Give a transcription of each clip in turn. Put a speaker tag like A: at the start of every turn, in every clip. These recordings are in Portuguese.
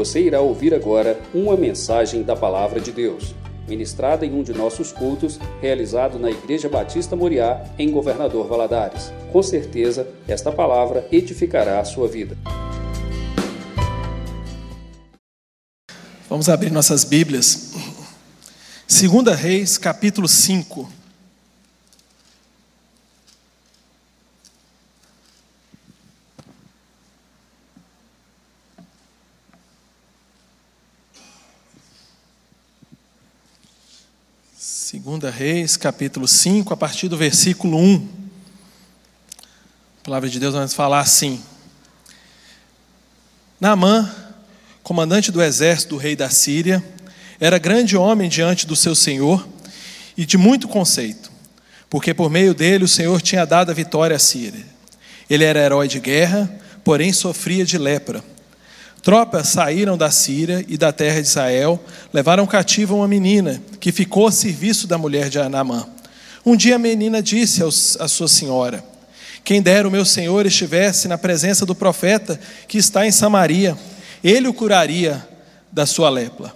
A: Você irá ouvir agora uma mensagem da Palavra de Deus, ministrada em um de nossos cultos, realizado na Igreja Batista Moriá, em Governador Valadares. Com certeza, esta palavra edificará a sua vida.
B: Vamos abrir nossas Bíblias. Segunda Reis, capítulo 5. Segunda Reis, capítulo 5, a partir do versículo 1. A palavra de Deus vai falar assim: Naamã, comandante do exército do rei da Síria, era grande homem diante do seu senhor e de muito conceito, porque por meio dele o Senhor tinha dado a vitória à Síria. Ele era herói de guerra, porém sofria de lepra. Tropas saíram da Síria e da terra de Israel, levaram cativa uma menina, que ficou a serviço da mulher de Anamã. Um dia a menina disse à sua senhora: Quem dera o meu senhor estivesse na presença do profeta que está em Samaria, ele o curaria da sua lepra.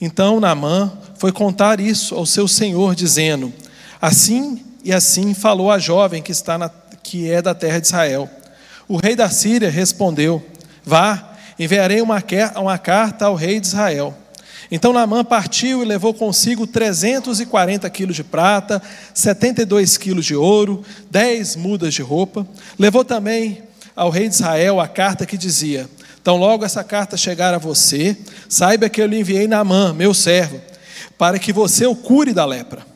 B: Então Naamã foi contar isso ao seu senhor, dizendo: Assim e assim falou a jovem que está na, que é da terra de Israel. O rei da Síria respondeu: Vá enviarei uma, uma carta ao rei de Israel. Então Naamã partiu e levou consigo 340 quilos de prata, 72 quilos de ouro, 10 mudas de roupa. Levou também ao rei de Israel a carta que dizia: Então logo essa carta chegar a você, saiba que eu lhe enviei Naamã, meu servo, para que você o cure da lepra.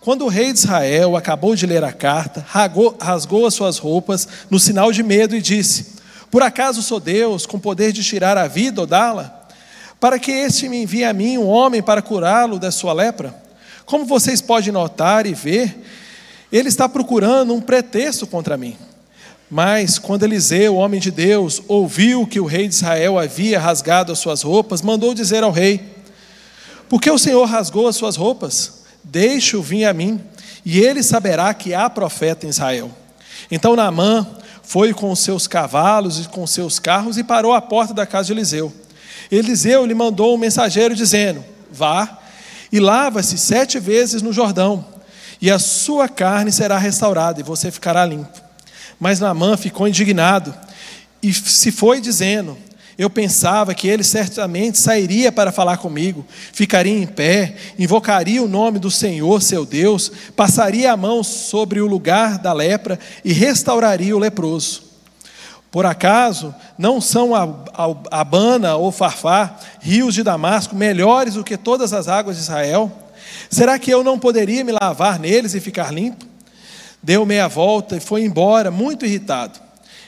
B: Quando o rei de Israel acabou de ler a carta, rasgou, rasgou as suas roupas no sinal de medo e disse: por acaso sou Deus com poder de tirar a vida ou dá-la? Para que este me envie a mim um homem para curá-lo da sua lepra? Como vocês podem notar e ver, ele está procurando um pretexto contra mim. Mas quando Eliseu, homem de Deus, ouviu que o rei de Israel havia rasgado as suas roupas, mandou dizer ao rei: Por que o Senhor rasgou as suas roupas? Deixe-o vir a mim, e ele saberá que há profeta em Israel. Então Naamã foi com seus cavalos e com seus carros e parou à porta da casa de Eliseu. Eliseu lhe mandou um mensageiro dizendo: Vá e lava-se sete vezes no Jordão, e a sua carne será restaurada, e você ficará limpo. Mas Naamã ficou indignado e se foi dizendo: eu pensava que ele certamente sairia para falar comigo, ficaria em pé, invocaria o nome do Senhor, seu Deus, passaria a mão sobre o lugar da lepra e restauraria o leproso. Por acaso não são Abana ou Farfá, rios de Damasco, melhores do que todas as águas de Israel? Será que eu não poderia me lavar neles e ficar limpo? Deu meia volta e foi embora, muito irritado.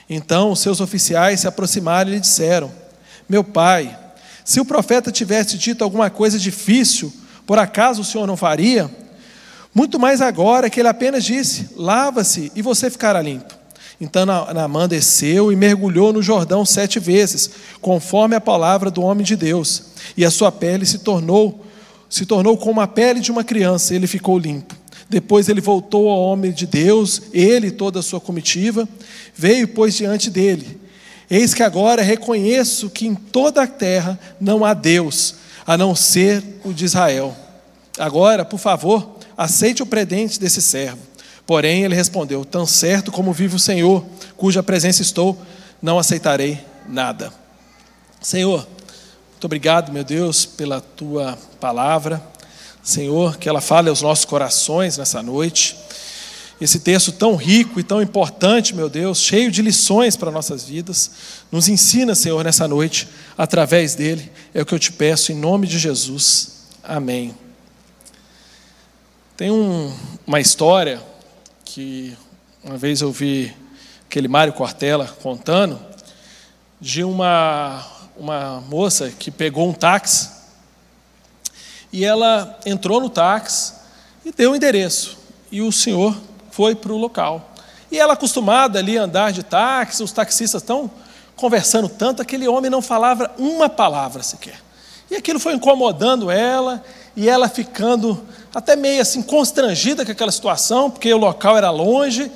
B: Então os seus oficiais se aproximaram e lhe disseram: meu pai, se o profeta tivesse dito alguma coisa difícil, por acaso o senhor não faria? Muito mais agora que ele apenas disse: lava-se e você ficará limpo. Então Naamã desceu e mergulhou no Jordão sete vezes, conforme a palavra do homem de Deus, e a sua pele se tornou se tornou como a pele de uma criança, ele ficou limpo. Depois ele voltou ao homem de Deus, ele e toda a sua comitiva, veio pois diante dele, Eis que agora reconheço que em toda a terra não há Deus, a não ser o de Israel. Agora, por favor, aceite o predente desse servo. Porém, ele respondeu: Tão certo como vive o Senhor, cuja presença estou, não aceitarei nada. Senhor, muito obrigado, meu Deus, pela tua palavra. Senhor, que ela fale aos nossos corações nessa noite esse texto tão rico e tão importante, meu Deus, cheio de lições para nossas vidas. Nos ensina, Senhor, nessa noite, através dele. É o que eu te peço, em nome de Jesus. Amém. Tem um, uma história que uma vez eu vi aquele Mário Cortella contando, de uma, uma moça que pegou um táxi e ela entrou no táxi e deu o endereço. E o senhor foi para o local. E ela acostumada ali a andar de táxi, os taxistas estão conversando tanto, aquele homem não falava uma palavra sequer. E aquilo foi incomodando ela, e ela ficando até meio assim constrangida com aquela situação, porque o local era longe.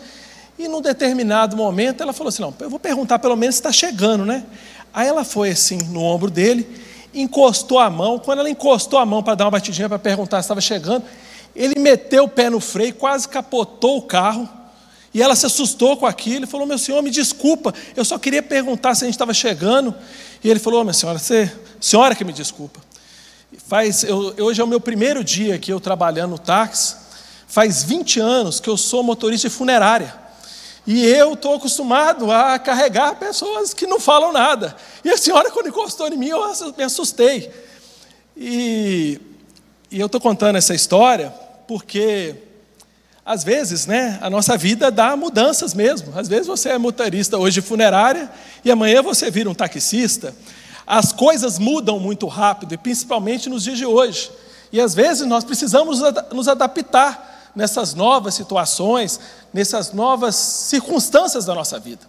B: E num determinado momento ela falou assim: Não, eu vou perguntar pelo menos se está chegando, né? Aí ela foi assim no ombro dele, encostou a mão. Quando ela encostou a mão para dar uma batidinha para perguntar se estava chegando, ele meteu o pé no freio, quase capotou o carro. E ela se assustou com aquilo e falou: Meu senhor, me desculpa, eu só queria perguntar se a gente estava chegando. E ele falou: oh, Minha senhora, você, senhora que me desculpa. Faz, eu, hoje é o meu primeiro dia que eu trabalhando no táxi. Faz 20 anos que eu sou motorista de funerária. E eu estou acostumado a carregar pessoas que não falam nada. E a senhora, quando encostou em mim, eu me assustei. E, e eu estou contando essa história porque às vezes, né, a nossa vida dá mudanças mesmo. Às vezes você é motorista hoje funerária e amanhã você vira um taxista. As coisas mudam muito rápido, e principalmente nos dias de hoje. E às vezes nós precisamos nos adaptar nessas novas situações, nessas novas circunstâncias da nossa vida.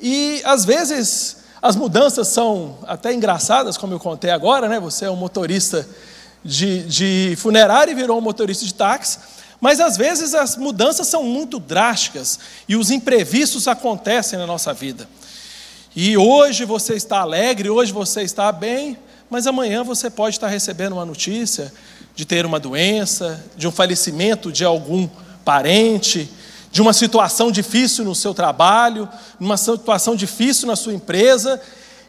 B: E às vezes as mudanças são até engraçadas, como eu contei agora, né? Você é um motorista de, de funerária e virou um motorista de táxi. Mas às vezes as mudanças são muito drásticas e os imprevistos acontecem na nossa vida. E hoje você está alegre, hoje você está bem, mas amanhã você pode estar recebendo uma notícia de ter uma doença, de um falecimento de algum parente, de uma situação difícil no seu trabalho, uma situação difícil na sua empresa,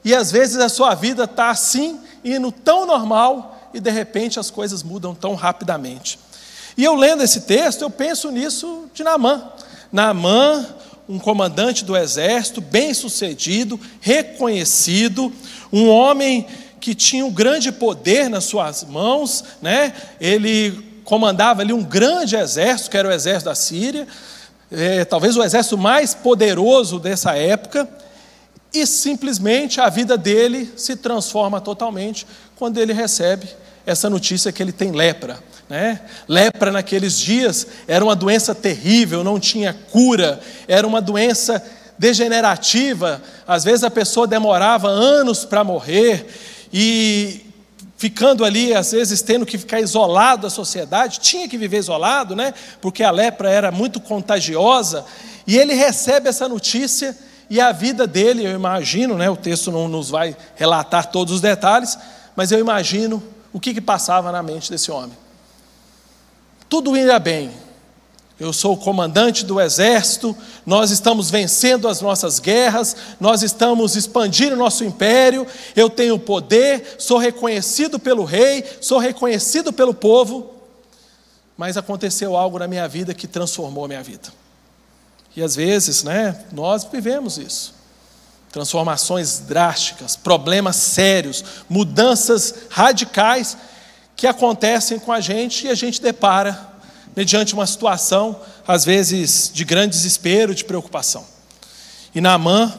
B: e às vezes a sua vida está assim, indo tão normal, e de repente as coisas mudam tão rapidamente. E eu lendo esse texto, eu penso nisso de Naamã. Naamã, um comandante do exército, bem-sucedido, reconhecido, um homem que tinha um grande poder nas suas mãos, né? Ele comandava ali um grande exército, que era o exército da Síria, é, talvez o exército mais poderoso dessa época, e simplesmente a vida dele se transforma totalmente quando ele recebe essa notícia que ele tem lepra. Né? Lepra naqueles dias era uma doença terrível, não tinha cura, era uma doença degenerativa. Às vezes a pessoa demorava anos para morrer e ficando ali, às vezes tendo que ficar isolado da sociedade, tinha que viver isolado, né? Porque a lepra era muito contagiosa. E ele recebe essa notícia e a vida dele, eu imagino, né? O texto não nos vai relatar todos os detalhes, mas eu imagino o que, que passava na mente desse homem tudo ia bem. Eu sou o comandante do exército, nós estamos vencendo as nossas guerras, nós estamos expandindo nosso império, eu tenho poder, sou reconhecido pelo rei, sou reconhecido pelo povo, mas aconteceu algo na minha vida que transformou a minha vida. E às vezes, né, nós vivemos isso. Transformações drásticas, problemas sérios, mudanças radicais que acontecem com a gente e a gente depara mediante uma situação, às vezes, de grande desespero, de preocupação. E Naamã,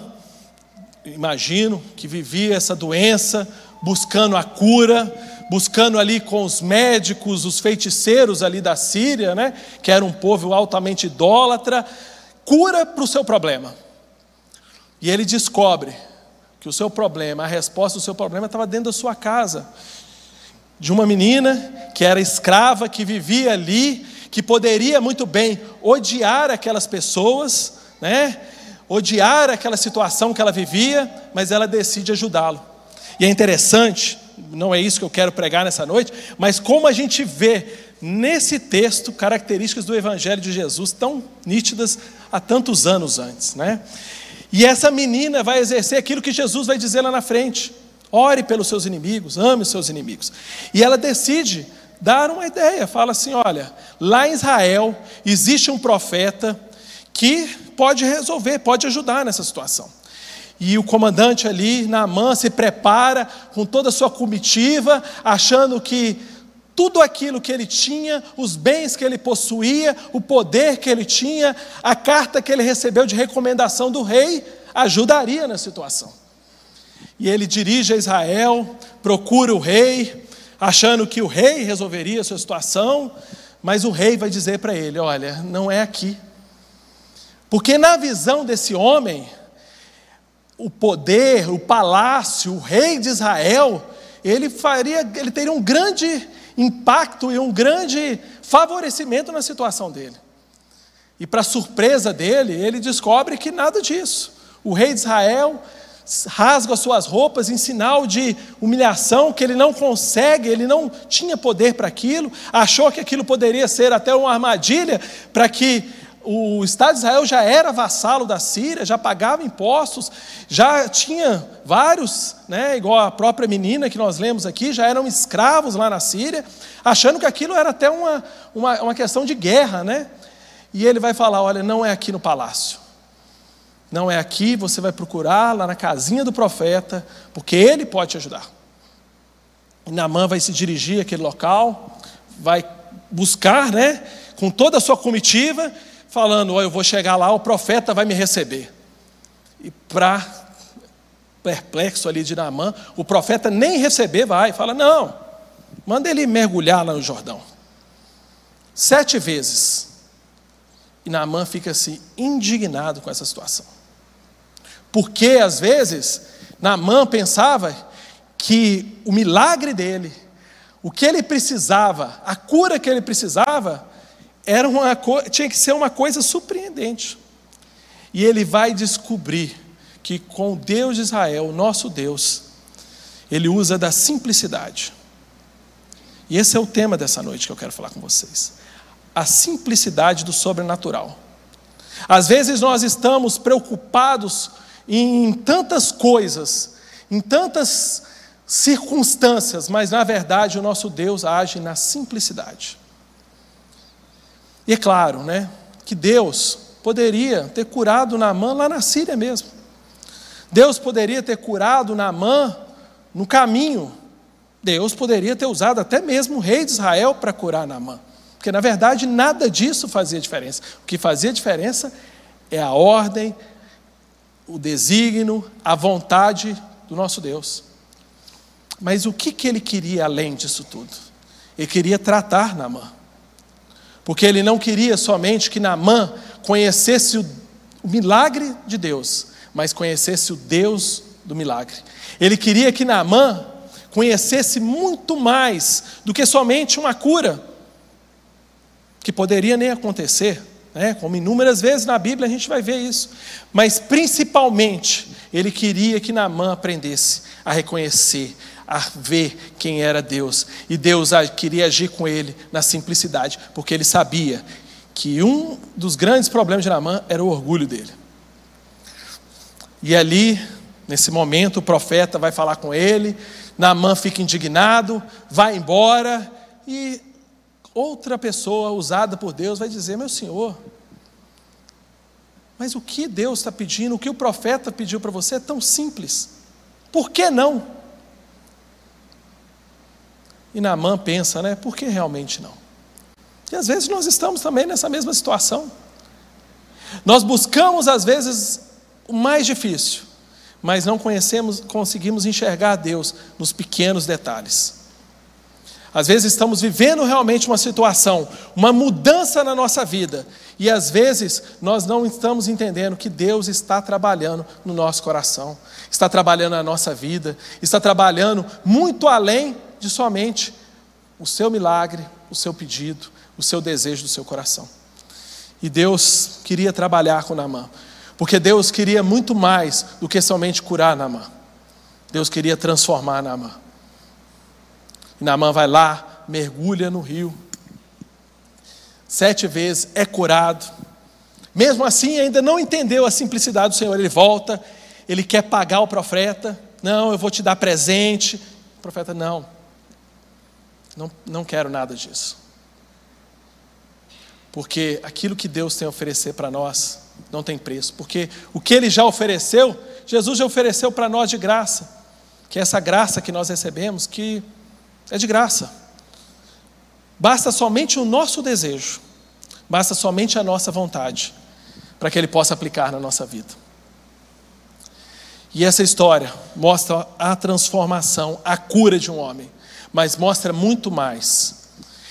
B: imagino que vivia essa doença, buscando a cura, buscando ali com os médicos, os feiticeiros ali da Síria, né, que era um povo altamente idólatra, cura para o seu problema. E ele descobre que o seu problema, a resposta do seu problema estava dentro da sua casa de uma menina que era escrava, que vivia ali, que poderia muito bem odiar aquelas pessoas, né? odiar aquela situação que ela vivia, mas ela decide ajudá-lo. E é interessante, não é isso que eu quero pregar nessa noite, mas como a gente vê nesse texto características do Evangelho de Jesus tão nítidas há tantos anos antes. Né? E essa menina vai exercer aquilo que Jesus vai dizer lá na frente. Ore pelos seus inimigos, ame os seus inimigos. E ela decide dar uma ideia, fala assim: olha, lá em Israel existe um profeta que pode resolver, pode ajudar nessa situação. E o comandante ali, Naamã, se prepara com toda a sua comitiva, achando que tudo aquilo que ele tinha, os bens que ele possuía, o poder que ele tinha, a carta que ele recebeu de recomendação do rei, ajudaria na situação. E ele dirige a Israel, procura o rei, achando que o rei resolveria a sua situação, mas o rei vai dizer para ele: Olha, não é aqui. Porque na visão desse homem, o poder, o palácio, o rei de Israel, ele faria, ele teria um grande impacto e um grande favorecimento na situação dele. E para surpresa dele, ele descobre que nada disso. O rei de Israel rasga suas roupas em sinal de humilhação, que ele não consegue, ele não tinha poder para aquilo, achou que aquilo poderia ser até uma armadilha para que o Estado de Israel já era vassalo da Síria, já pagava impostos, já tinha vários, né, igual a própria menina que nós lemos aqui, já eram escravos lá na Síria, achando que aquilo era até uma, uma, uma questão de guerra, né? E ele vai falar: olha, não é aqui no palácio, não é aqui, você vai procurar lá na casinha do profeta, porque ele pode te ajudar. E Naamã vai se dirigir àquele local, vai buscar, né, com toda a sua comitiva, falando: oh, eu vou chegar lá, o profeta vai me receber. E para perplexo ali de Naamã, o profeta nem receber vai, fala: não, manda ele mergulhar lá no Jordão. Sete vezes. E Naamã fica assim, indignado com essa situação. Porque, às vezes, Naamã pensava que o milagre dele, o que ele precisava, a cura que ele precisava, era uma, tinha que ser uma coisa surpreendente. E ele vai descobrir que com o Deus de Israel, nosso Deus, ele usa da simplicidade. E esse é o tema dessa noite que eu quero falar com vocês. A simplicidade do sobrenatural. Às vezes nós estamos preocupados em tantas coisas, em tantas circunstâncias, mas na verdade o nosso Deus age na simplicidade. E é claro, né, que Deus poderia ter curado Naamã lá na Síria mesmo. Deus poderia ter curado Naamã no caminho. Deus poderia ter usado até mesmo o rei de Israel para curar Naamã. Porque na verdade nada disso fazia diferença. O que fazia diferença é a ordem, o desígnio, a vontade do nosso Deus. Mas o que, que ele queria além disso tudo? Ele queria tratar Naamã. Porque ele não queria somente que Naamã conhecesse o, milagre de Deus, mas conhecesse o Deus do milagre. Ele queria que Naamã conhecesse muito mais do que somente uma cura, que poderia nem acontecer, né? como inúmeras vezes na Bíblia a gente vai ver isso. Mas principalmente, ele queria que Naamã aprendesse a reconhecer, a ver quem era Deus. E Deus queria agir com ele na simplicidade, porque ele sabia que um dos grandes problemas de Naamã era o orgulho dele. E ali, nesse momento, o profeta vai falar com ele, Naamã fica indignado, vai embora e outra pessoa usada por Deus vai dizer: Meu senhor, mas o que Deus está pedindo, o que o profeta pediu para você é tão simples, por que não? E Naamã pensa, né? Por que realmente não? E às vezes nós estamos também nessa mesma situação. Nós buscamos, às vezes, o mais difícil, mas não conhecemos, conseguimos enxergar Deus nos pequenos detalhes. Às vezes estamos vivendo realmente uma situação, uma mudança na nossa vida, e às vezes nós não estamos entendendo que Deus está trabalhando no nosso coração, está trabalhando na nossa vida, está trabalhando muito além de somente o seu milagre, o seu pedido, o seu desejo do seu coração. E Deus queria trabalhar com Naamã, porque Deus queria muito mais do que somente curar Naamã. Deus queria transformar Naamã. E Naamã vai lá, mergulha no rio, sete vezes é curado. Mesmo assim, ainda não entendeu a simplicidade do Senhor. Ele volta, ele quer pagar o profeta. Não, eu vou te dar presente. O profeta, não, não, não quero nada disso. Porque aquilo que Deus tem a oferecer para nós não tem preço. Porque o que Ele já ofereceu, Jesus já ofereceu para nós de graça. Que é essa graça que nós recebemos, que é de graça. Basta somente o nosso desejo, basta somente a nossa vontade, para que Ele possa aplicar na nossa vida. E essa história mostra a transformação, a cura de um homem, mas mostra muito mais.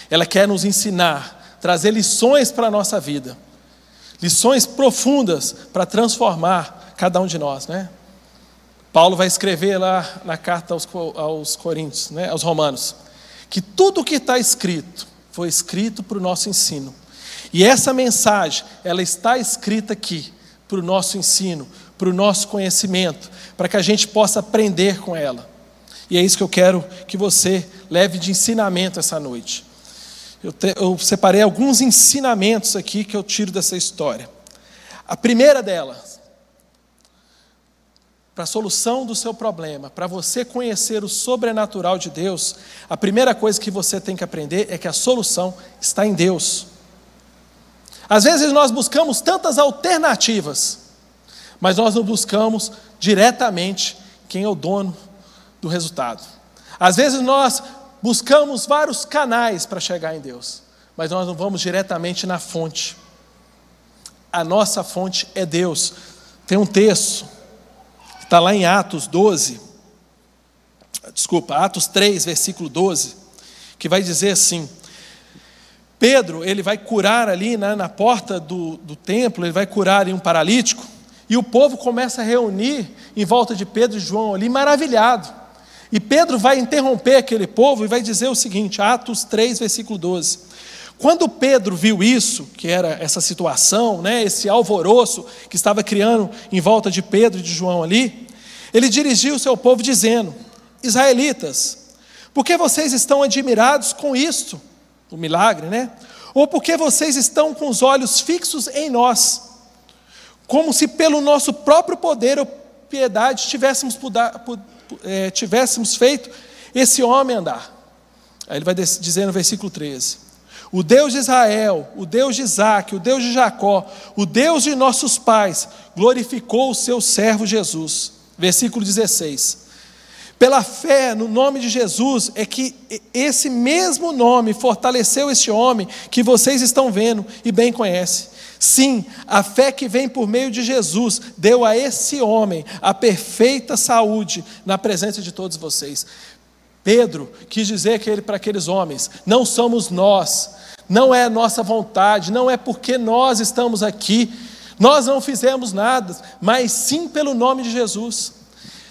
B: Ela quer nos ensinar, trazer lições para a nossa vida, lições profundas para transformar cada um de nós, né? Paulo vai escrever lá na carta aos, aos Coríntios, né, aos Romanos, que tudo o que está escrito foi escrito para o nosso ensino. E essa mensagem, ela está escrita aqui para o nosso ensino, para o nosso conhecimento, para que a gente possa aprender com ela. E é isso que eu quero que você leve de ensinamento essa noite. Eu, te, eu separei alguns ensinamentos aqui que eu tiro dessa história. A primeira delas, para a solução do seu problema, para você conhecer o sobrenatural de Deus, a primeira coisa que você tem que aprender é que a solução está em Deus. Às vezes nós buscamos tantas alternativas, mas nós não buscamos diretamente quem é o dono do resultado. Às vezes nós buscamos vários canais para chegar em Deus, mas nós não vamos diretamente na fonte. A nossa fonte é Deus. Tem um texto, está lá em Atos 12, desculpa, Atos 3, versículo 12, que vai dizer assim: Pedro, ele vai curar ali né, na porta do, do templo, ele vai curar ali um paralítico, e o povo começa a reunir em volta de Pedro e João ali, maravilhado. E Pedro vai interromper aquele povo e vai dizer o seguinte, Atos 3, versículo 12. Quando Pedro viu isso, que era essa situação, né, esse alvoroço que estava criando em volta de Pedro e de João ali, ele dirigiu o seu povo dizendo: Israelitas, por que vocês estão admirados com isto, o milagre, né? Ou porque vocês estão com os olhos fixos em nós, como se pelo nosso próprio poder ou piedade tivéssemos é, tivéssemos feito esse homem andar. Aí ele vai dizer no versículo 13: O Deus de Israel, o Deus de Isaac, o Deus de Jacó, o Deus de nossos pais, glorificou o seu servo Jesus. Versículo 16. Pela fé no nome de Jesus é que esse mesmo nome fortaleceu este homem que vocês estão vendo e bem conhecem. Sim, a fé que vem por meio de Jesus deu a esse homem a perfeita saúde na presença de todos vocês. Pedro quis dizer que ele, para aqueles homens: não somos nós, não é nossa vontade, não é porque nós estamos aqui, nós não fizemos nada, mas sim pelo nome de Jesus.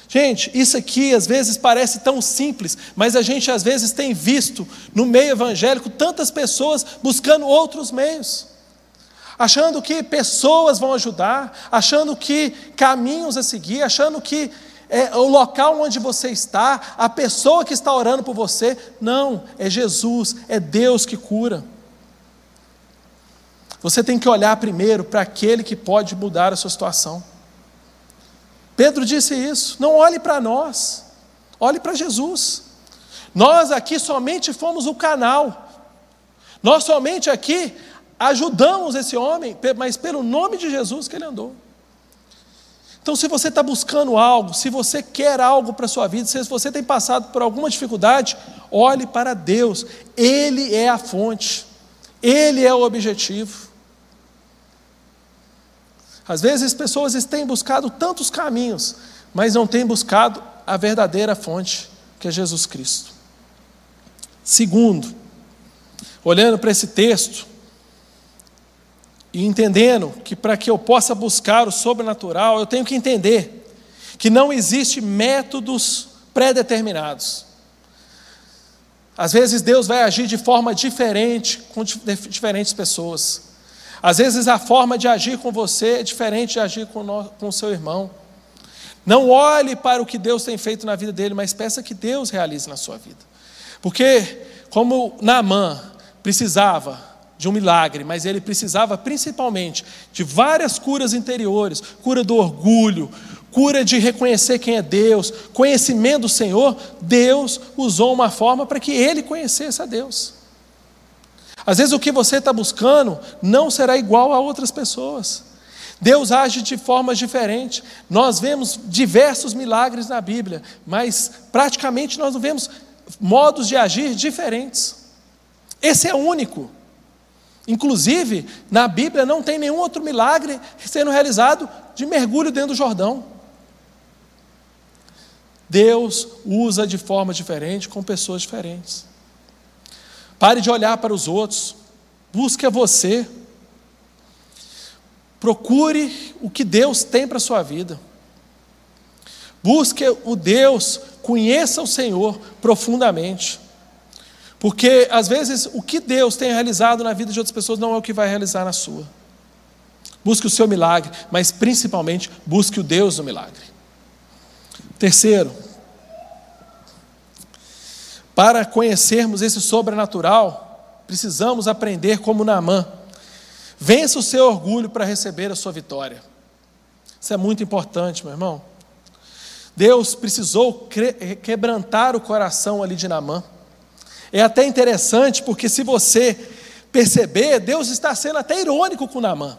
B: Gente, isso aqui às vezes parece tão simples, mas a gente às vezes tem visto no meio evangélico tantas pessoas buscando outros meios achando que pessoas vão ajudar, achando que caminhos a seguir, achando que é o local onde você está, a pessoa que está orando por você. Não, é Jesus, é Deus que cura. Você tem que olhar primeiro para aquele que pode mudar a sua situação. Pedro disse isso. Não olhe para nós, olhe para Jesus. Nós aqui somente fomos o canal. Nós somente aqui ajudamos esse homem, mas pelo nome de Jesus que ele andou. Então, se você está buscando algo, se você quer algo para a sua vida, se você tem passado por alguma dificuldade, olhe para Deus, Ele é a fonte, Ele é o objetivo. Às vezes, pessoas têm buscado tantos caminhos, mas não têm buscado a verdadeira fonte, que é Jesus Cristo. Segundo, olhando para esse texto, e entendendo que para que eu possa buscar o sobrenatural, eu tenho que entender que não existe métodos pré-determinados. Às vezes Deus vai agir de forma diferente com diferentes pessoas. Às vezes a forma de agir com você é diferente de agir com, o seu irmão. Não olhe para o que Deus tem feito na vida dele, mas peça que Deus realize na sua vida. Porque, como Naamã precisava de um milagre, mas ele precisava principalmente de várias curas interiores cura do orgulho, cura de reconhecer quem é Deus, conhecimento do Senhor. Deus usou uma forma para que ele conhecesse a Deus. Às vezes o que você está buscando não será igual a outras pessoas. Deus age de formas diferentes. Nós vemos diversos milagres na Bíblia, mas praticamente nós não vemos modos de agir diferentes. Esse é único. Inclusive, na Bíblia não tem nenhum outro milagre sendo realizado de mergulho dentro do Jordão. Deus usa de forma diferente com pessoas diferentes. Pare de olhar para os outros, busque a você. Procure o que Deus tem para a sua vida. Busque o Deus, conheça o Senhor profundamente. Porque, às vezes, o que Deus tem realizado na vida de outras pessoas não é o que vai realizar na sua. busque o seu milagre, mas principalmente busque o Deus do milagre. Terceiro, para conhecermos esse sobrenatural, precisamos aprender como Naamã. Vença o seu orgulho para receber a sua vitória. Isso é muito importante, meu irmão. Deus precisou quebrantar o coração ali de Naamã. É até interessante, porque se você perceber, Deus está sendo até irônico com Naamã.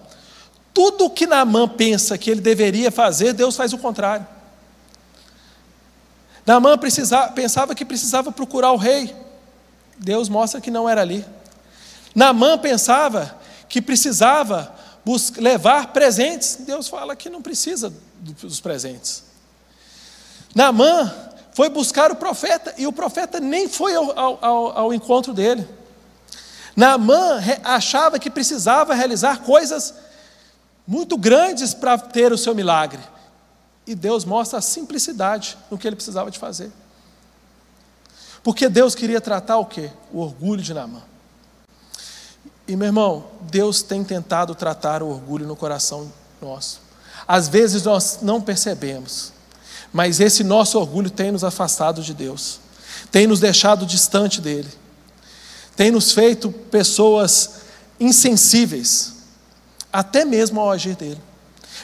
B: Tudo que Naamã pensa que ele deveria fazer, Deus faz o contrário. Naamã pensava que precisava procurar o rei. Deus mostra que não era ali. Naamã pensava que precisava levar presentes. Deus fala que não precisa dos presentes. Naamã foi buscar o profeta e o profeta nem foi ao, ao, ao encontro dele. Naamã achava que precisava realizar coisas muito grandes para ter o seu milagre. E Deus mostra a simplicidade no que ele precisava de fazer. Porque Deus queria tratar o quê? O orgulho de Naamã. E meu irmão, Deus tem tentado tratar o orgulho no coração nosso. Às vezes nós não percebemos, mas esse nosso orgulho tem nos afastado de Deus, tem nos deixado distante dele, tem nos feito pessoas insensíveis, até mesmo ao agir dele.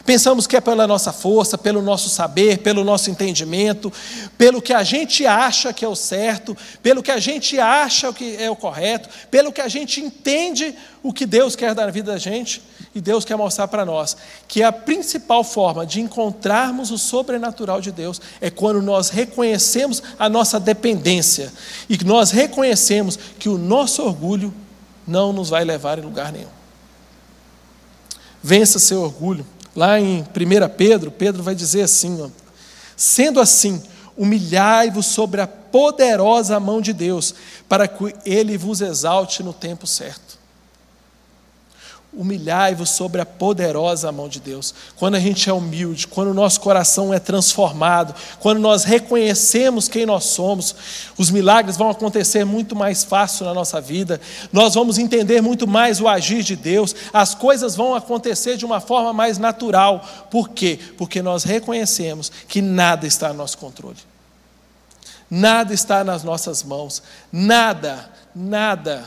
B: Pensamos que é pela nossa força, pelo nosso saber, pelo nosso entendimento, pelo que a gente acha que é o certo, pelo que a gente acha que é o correto, pelo que a gente entende o que Deus quer dar na vida da gente e Deus quer mostrar para nós que a principal forma de encontrarmos o sobrenatural de Deus é quando nós reconhecemos a nossa dependência e que nós reconhecemos que o nosso orgulho não nos vai levar em lugar nenhum. Vença seu orgulho. Lá em 1 Pedro, Pedro vai dizer assim: ó, sendo assim, humilhai-vos sobre a poderosa mão de Deus, para que ele vos exalte no tempo certo. Humilhai-vos sobre a poderosa mão de Deus. Quando a gente é humilde, quando o nosso coração é transformado, quando nós reconhecemos quem nós somos, os milagres vão acontecer muito mais fácil na nossa vida, nós vamos entender muito mais o agir de Deus, as coisas vão acontecer de uma forma mais natural. Por quê? Porque nós reconhecemos que nada está no nosso controle, nada está nas nossas mãos, nada, nada.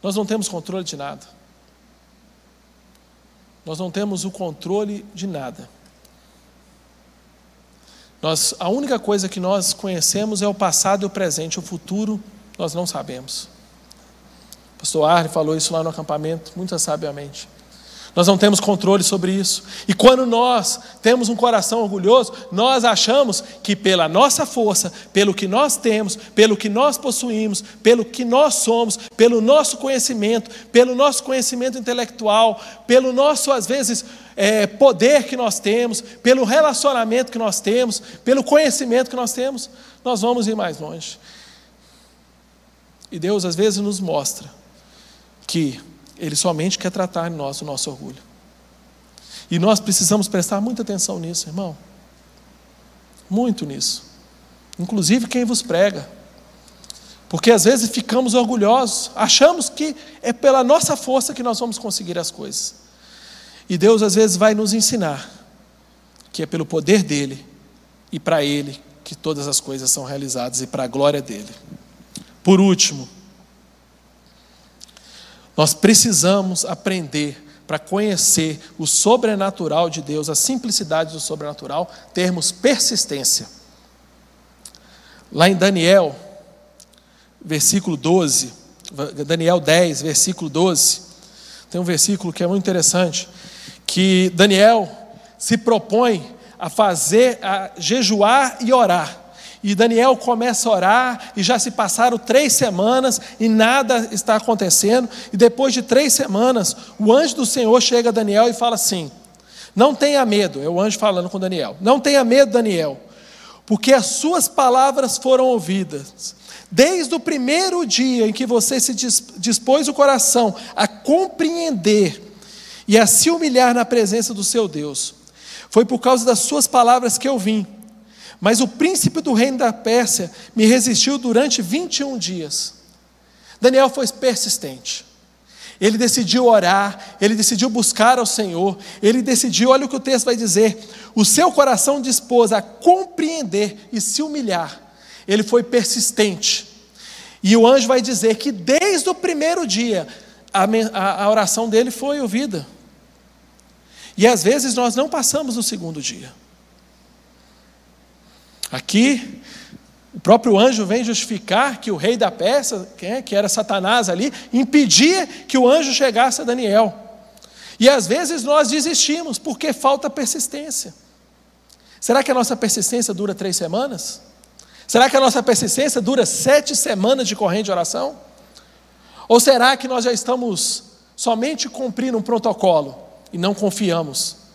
B: Nós não temos controle de nada. Nós não temos o controle de nada. Nós, a única coisa que nós conhecemos é o passado e o presente, o futuro nós não sabemos. O pastor Arne falou isso lá no acampamento, muito sabiamente. Nós não temos controle sobre isso. E quando nós temos um coração orgulhoso, nós achamos que pela nossa força, pelo que nós temos, pelo que nós possuímos, pelo que nós somos, pelo nosso conhecimento, pelo nosso conhecimento intelectual, pelo nosso, às vezes, é, poder que nós temos, pelo relacionamento que nós temos, pelo conhecimento que nós temos, nós vamos ir mais longe. E Deus, às vezes, nos mostra que ele somente quer tratar em nós o nosso orgulho. E nós precisamos prestar muita atenção nisso, irmão. Muito nisso. Inclusive quem vos prega. Porque às vezes ficamos orgulhosos, achamos que é pela nossa força que nós vamos conseguir as coisas. E Deus às vezes vai nos ensinar que é pelo poder dele e para ele que todas as coisas são realizadas e para a glória dele. Por último, nós precisamos aprender para conhecer o sobrenatural de Deus, a simplicidade do sobrenatural, termos persistência. Lá em Daniel, versículo 12, Daniel 10, versículo 12, tem um versículo que é muito interessante, que Daniel se propõe a fazer, a jejuar e orar. E Daniel começa a orar, e já se passaram três semanas e nada está acontecendo. E depois de três semanas, o anjo do Senhor chega a Daniel e fala assim: Não tenha medo, é o anjo falando com Daniel. Não tenha medo, Daniel, porque as suas palavras foram ouvidas. Desde o primeiro dia em que você se dispôs o coração a compreender e a se humilhar na presença do seu Deus, foi por causa das suas palavras que eu vim. Mas o príncipe do reino da Pérsia me resistiu durante 21 dias. Daniel foi persistente. Ele decidiu orar, ele decidiu buscar ao Senhor, ele decidiu, olha o que o texto vai dizer: o seu coração dispôs a compreender e se humilhar. Ele foi persistente. E o anjo vai dizer que desde o primeiro dia a, a, a oração dele foi ouvida. E às vezes nós não passamos no segundo dia. Aqui, o próprio anjo vem justificar que o rei da Pérsia, que era Satanás ali, impedia que o anjo chegasse a Daniel. E às vezes nós desistimos porque falta persistência. Será que a nossa persistência dura três semanas? Será que a nossa persistência dura sete semanas de corrente de oração? Ou será que nós já estamos somente cumprindo um protocolo e não confiamos?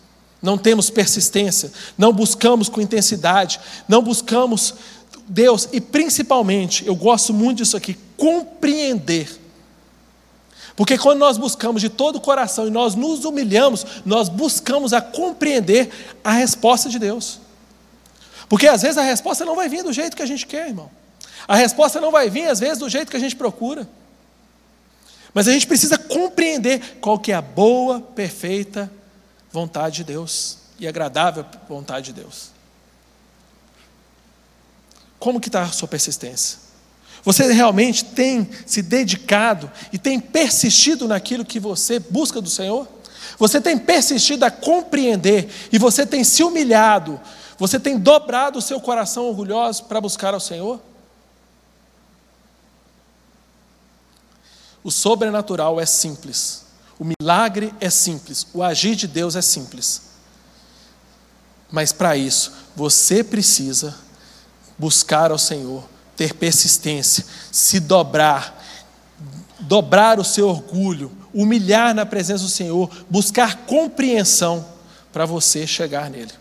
B: Não temos persistência, não buscamos com intensidade, não buscamos Deus, e principalmente, eu gosto muito disso aqui, compreender. Porque quando nós buscamos de todo o coração e nós nos humilhamos, nós buscamos a compreender a resposta de Deus. Porque às vezes a resposta não vai vir do jeito que a gente quer, irmão. A resposta não vai vir, às vezes, do jeito que a gente procura. Mas a gente precisa compreender qual que é a boa, perfeita vontade de Deus e agradável vontade de Deus. Como que está a sua persistência? Você realmente tem se dedicado e tem persistido naquilo que você busca do Senhor? Você tem persistido a compreender e você tem se humilhado, você tem dobrado o seu coração orgulhoso para buscar ao Senhor? O sobrenatural é simples, o milagre é simples, o agir de Deus é simples. Mas para isso, você precisa buscar ao Senhor, ter persistência, se dobrar, dobrar o seu orgulho, humilhar na presença do Senhor, buscar compreensão para você chegar nele.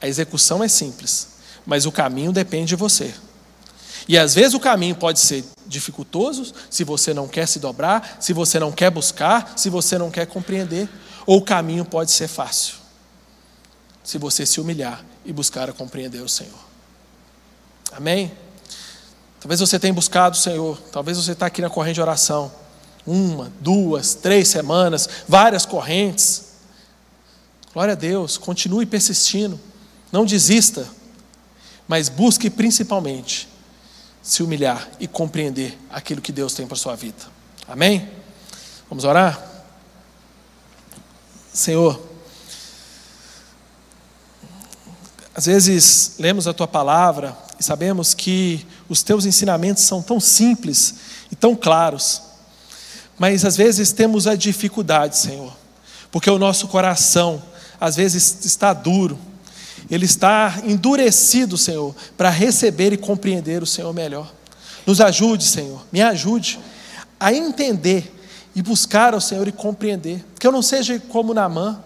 B: A execução é simples, mas o caminho depende de você. E às vezes o caminho pode ser dificultoso, se você não quer se dobrar, se você não quer buscar, se você não quer compreender, ou o caminho pode ser fácil, se você se humilhar e buscar a compreender o Senhor. Amém? Talvez você tenha buscado o Senhor, talvez você está aqui na corrente de oração, uma, duas, três semanas, várias correntes. Glória a Deus, continue persistindo, não desista, mas busque principalmente se humilhar e compreender aquilo que Deus tem para a sua vida. Amém? Vamos orar? Senhor, às vezes lemos a tua palavra e sabemos que os teus ensinamentos são tão simples e tão claros, mas às vezes temos a dificuldade, Senhor, porque o nosso coração às vezes está duro ele está endurecido, Senhor, para receber e compreender o Senhor melhor. Nos ajude, Senhor, me ajude a entender e buscar ao Senhor e compreender. Que eu não seja como Namã,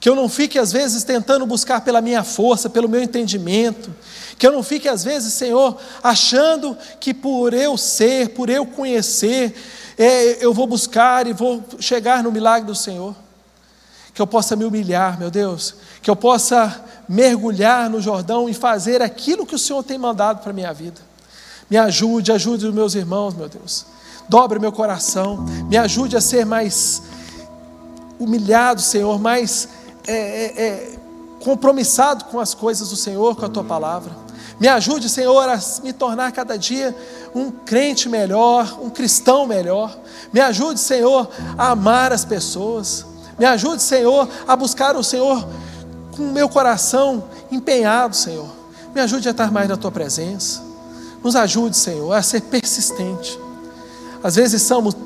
B: que eu não fique às vezes tentando buscar pela minha força, pelo meu entendimento, que eu não fique às vezes, Senhor, achando que por eu ser, por eu conhecer, é, eu vou buscar e vou chegar no milagre do Senhor. Que eu possa me humilhar, meu Deus, que eu possa mergulhar no Jordão e fazer aquilo que o Senhor tem mandado para a minha vida. Me ajude, ajude os meus irmãos, meu Deus. Dobre meu coração, me ajude a ser mais humilhado, Senhor, mais é, é, é, compromissado com as coisas do Senhor, com a tua palavra. Me ajude, Senhor, a me tornar cada dia um crente melhor, um cristão melhor. Me ajude, Senhor, a amar as pessoas. Me ajude, Senhor, a buscar o Senhor com o meu coração empenhado, Senhor. Me ajude a estar mais na tua presença. Nos ajude, Senhor, a ser persistente. Às vezes somos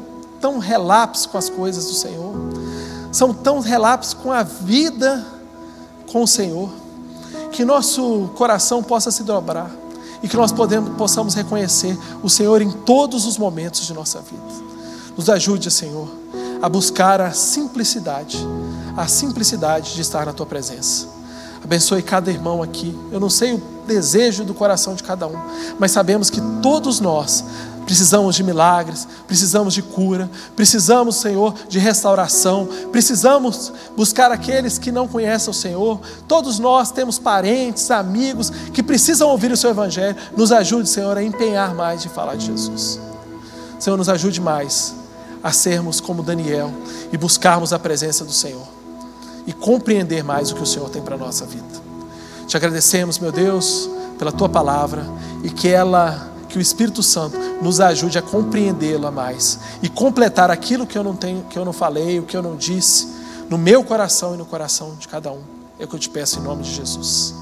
B: tão relapsos com as coisas do Senhor, somos tão relapsos com a vida com o Senhor, que nosso coração possa se dobrar e que nós podemos, possamos reconhecer o Senhor em todos os momentos de nossa vida. Nos ajude, Senhor, a buscar a simplicidade a simplicidade de estar na tua presença. Abençoe cada irmão aqui. Eu não sei o desejo do coração de cada um, mas sabemos que todos nós precisamos de milagres, precisamos de cura, precisamos, Senhor, de restauração, precisamos buscar aqueles que não conhecem o Senhor. Todos nós temos parentes, amigos que precisam ouvir o Seu Evangelho. Nos ajude, Senhor, a empenhar mais de falar de Jesus. Senhor, nos ajude mais a sermos como Daniel e buscarmos a presença do Senhor e compreender mais o que o Senhor tem para a nossa vida. Te agradecemos, meu Deus, pela tua palavra e que ela, que o Espírito Santo nos ajude a compreendê-la mais e completar aquilo que eu não tenho, que eu não falei, o que eu não disse, no meu coração e no coração de cada um. É o que eu te peço em nome de Jesus.